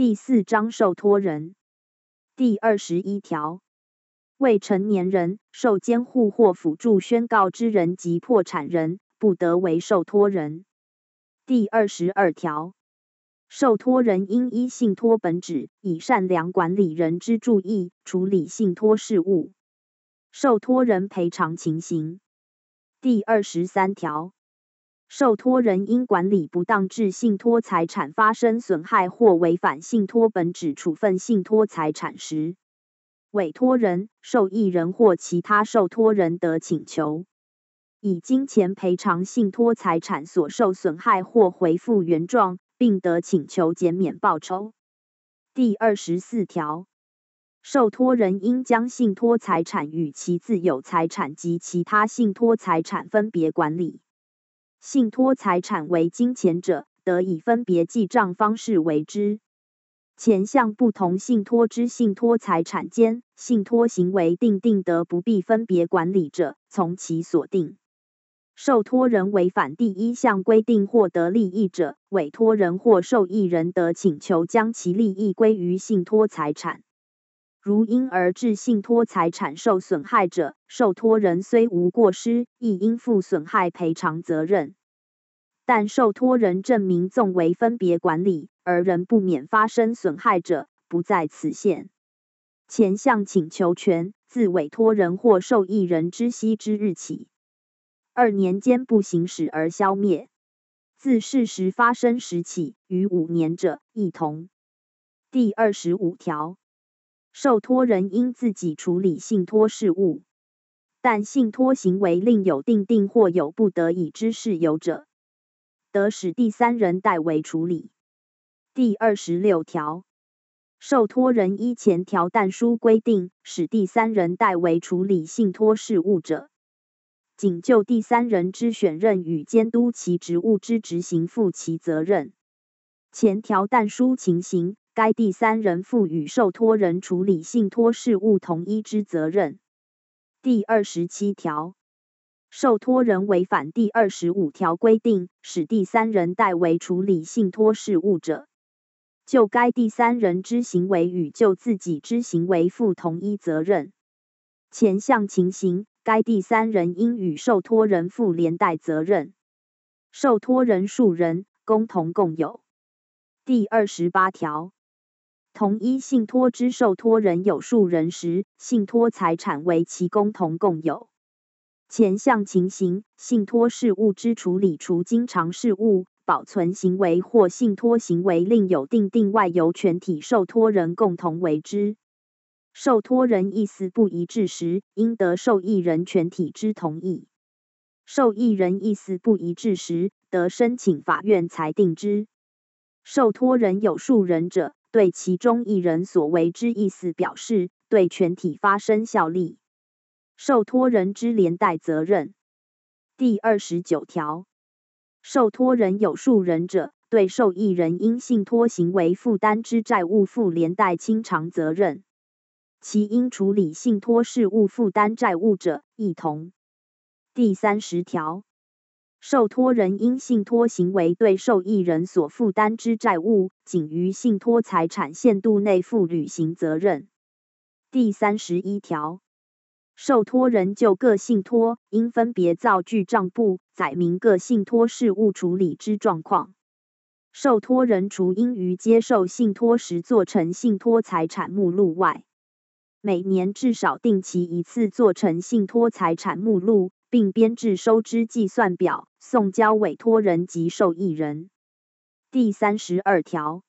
第四章受托人第二十一条，未成年人受监护或辅助宣告之人及破产人，不得为受托人。第二十二条，受托人应依信托本旨，以善良管理人之注意处理信托事务。受托人赔偿情形。第二十三条。受托人因管理不当致信托财产发生损害或违反信托本旨处分信托财产时，委托人、受益人或其他受托人得请求以金钱赔偿信托财产所受损害或回复原状，并得请求减免报酬。第二十四条，受托人应将信托财产与其自有财产及其他信托财产分别管理。信托财产为金钱者，得以分别记账方式为之。前项不同信托之信托财产间，信托行为定定得不必分别管理者，从其所定。受托人违反第一项规定获得利益者，委托人或受益人得请求将其利益归于信托财产。如因而致信托财产受损害者，受托人虽无过失，亦应负损害赔偿责任。但受托人证明纵为分别管理，而仍不免发生损害者，不在此限。前项请求权自委托人或受益人知悉之日起，二年间不行使而消灭；自事实发生时起，逾五年者，一同。第二十五条。受托人应自己处理信托事务，但信托行为另有定定或有不得已之事由者，得使第三人代为处理。第二十六条，受托人依前条但书规定使第三人代为处理信托事务者，仅就第三人之选任与监督其职务之执行负其责任。前条但书情形。该第三人负与受托人处理信托事务同一之责任。第二十七条，受托人违反第二十五条规定，使第三人代为处理信托事务者，就该第三人之行为与就自己之行为负同一责任。前项情形，该第三人应与受托人负连带责任。受托人数人，共同共有。第二十八条。同一信托之受托人有数人时，信托财产为其共同共有。前项情形，信托事务之处理，除经常事务、保存行为或信托行为另有定定外，由全体受托人共同为之。受托人意思不一致时，应得受益人全体之同意；受益人意思不一致时，得申请法院裁定之。受托人有数人者，对其中一人所为之意思表示，对全体发生效力。受托人之连带责任。第二十九条，受托人有数人者，对受益人因信托行为负担之债务负连带清偿责任。其应处理信托事务负担债务者，亦同。第三十条。受托人因信托行为对受益人所负担之债务，仅于信托财产限度内负履行责任。第三十一条，受托人就各信托，应分别造具账簿，载明各信托事务处理之状况。受托人除应于接受信托时做成信托财产目录外，每年至少定期一次做成信托财产目录。并编制收支计算表，送交委托人及受益人。第三十二条，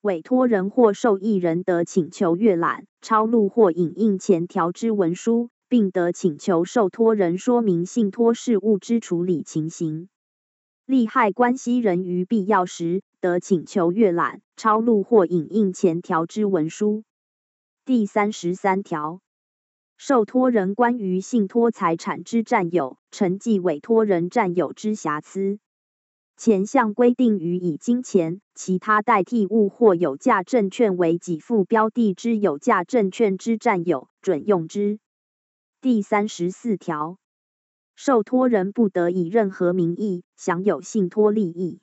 委托人或受益人得请求阅览、抄录或影印前条之文书，并得请求受托人说明信托事务之处理情形。利害关系人于必要时，得请求阅览、抄录或影印前条之文书。第三十三条。受托人关于信托财产之占有，承继委托人占有之瑕疵，前项规定予以金钱、其他代替物或有价证券为给付标的之有价证券之占有，准用之。第三十四条，受托人不得以任何名义享有信托利益，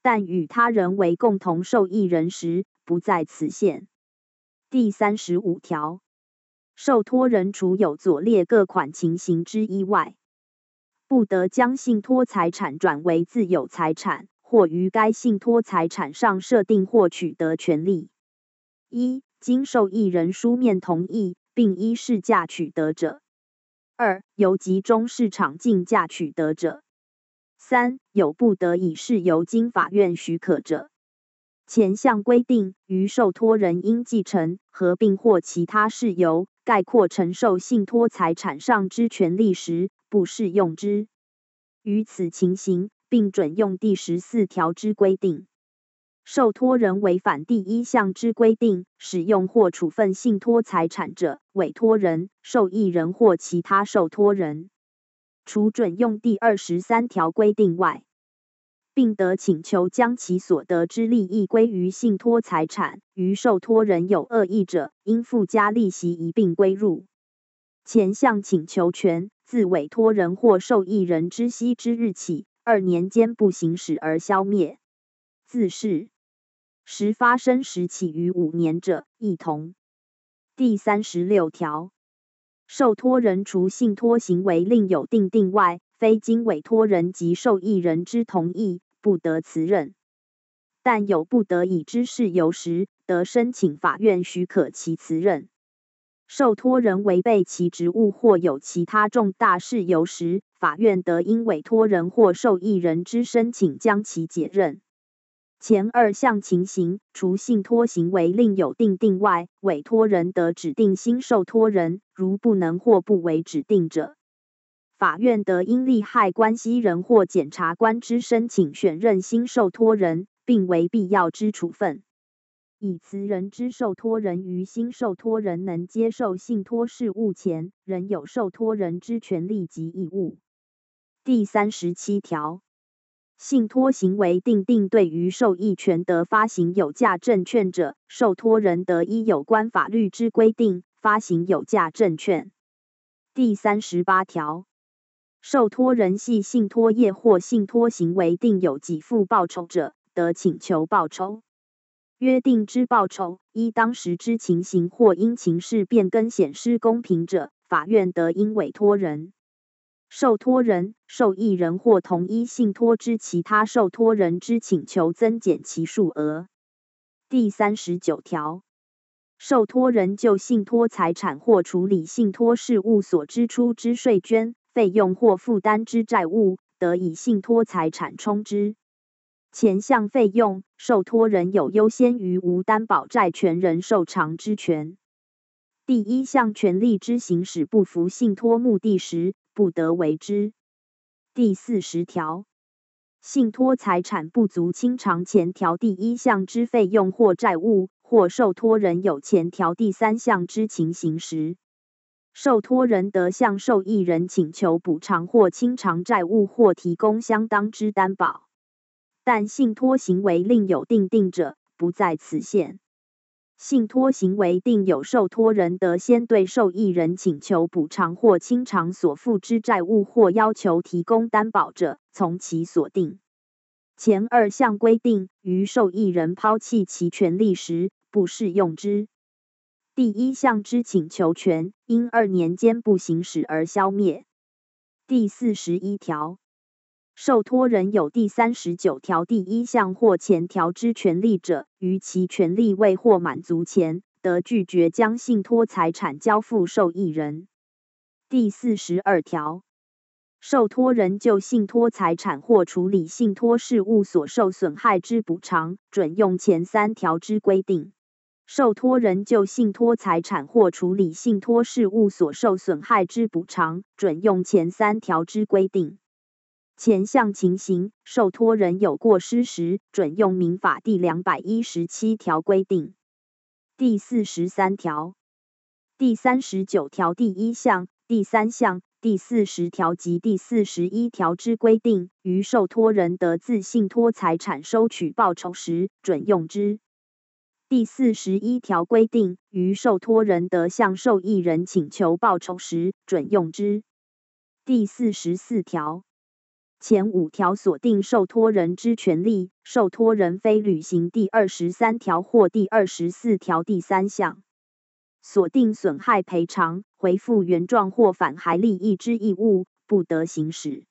但与他人为共同受益人时，不在此限。第三十五条，受托人除有左列各款情形之一外，不得将信托财产转为自有财产，或于该信托财产上设定或取得权利。一、经受益人书面同意，并依市价取得者；二、由集中市场竞价取得者；三、有不得已事由经法院许可者。前项规定，于受托人因继承、合并或其他事由，概括承受信托财产上之权利时，不适用之。于此情形，并准用第十四条之规定。受托人违反第一项之规定，使用或处分信托财产者，委托人、受益人或其他受托人，除准用第二十三条规定外，并得请求将其所得之利益归于信托财产。于受托人有恶意者，应附加利息一并归入。前项请求权。自委托人或受益人知悉之日起，二年间不行使而消灭；自是时发生时起于五年者，一同。第三十六条，受托人除信托行为另有定定外，非经委托人及受益人之同意，不得辞任。但有不得已之事由时，得申请法院许可其辞任。受托人违背其职务或有其他重大事由时，法院得因委托人或受益人之申请将其解任。前二项情形，除信托行为另有定定外，委托人得指定新受托人；如不能或不为指定者，法院得因利害关系人或检察官之申请选任新受托人，并为必要之处分。以辞人之受托人于新受托人能接受信托事务前，仍有受托人之权利及义务。第三十七条，信托行为定定对于受益权得发行有价证券者，受托人得依有关法律之规定发行有价证券。第三十八条，受托人系信托业或信托行为定有给付报酬者，得请求报酬。约定之报酬，依当时之情形或因情势变更显失公平者，法院得因委托人、受托人、受益人或同一信托之其他受托人之请求增减其数额。第三十九条，受托人就信托财产或处理信托事务所支出之税捐、费用或负担之债务，得以信托财产充之。前项费用，受托人有优先于无担保债权人受偿之权。第一项权利之行使不符信托目的时，不得为之。第四十条，信托财产不足清偿前条第一项之费用或债务，或受托人有前条第三项之情形时，受托人得向受益人请求补偿或清偿债务，或提供相当之担保。但信托行为另有定定者，不在此限。信托行为定有受托人得先对受益人请求补偿或清偿所负之债务，或要求提供担保者，从其所定。前二项规定于受益人抛弃其权利时，不适用之。第一项之请求权，因二年间不行使而消灭。第四十一条。受托人有第三十九条第一项或前条之权利者，于其权利未获满足前，得拒绝将信托财产交付受益人。第四十二条，受托人就信托财产或处理信托事务所受损害之补偿，准用前三条之规定。受托人就信托财产或处理信托事务所受损害之补偿，准用前三条之规定。前项情形，受托人有过失时，准用民法第两百一十七条规定。第四十三条、第三十九条第一项、第三项、第四十条及第四十一条之规定，于受托人得自信托财产收取报酬时，准用之。第四十一条规定，于受托人得向受益人请求报酬时，准用之。第四十四条。前五条锁定受托人之权利，受托人非履行第二十三条或第二十四条第三项锁定损害赔偿、回复原状或返还利益之义务，不得行使。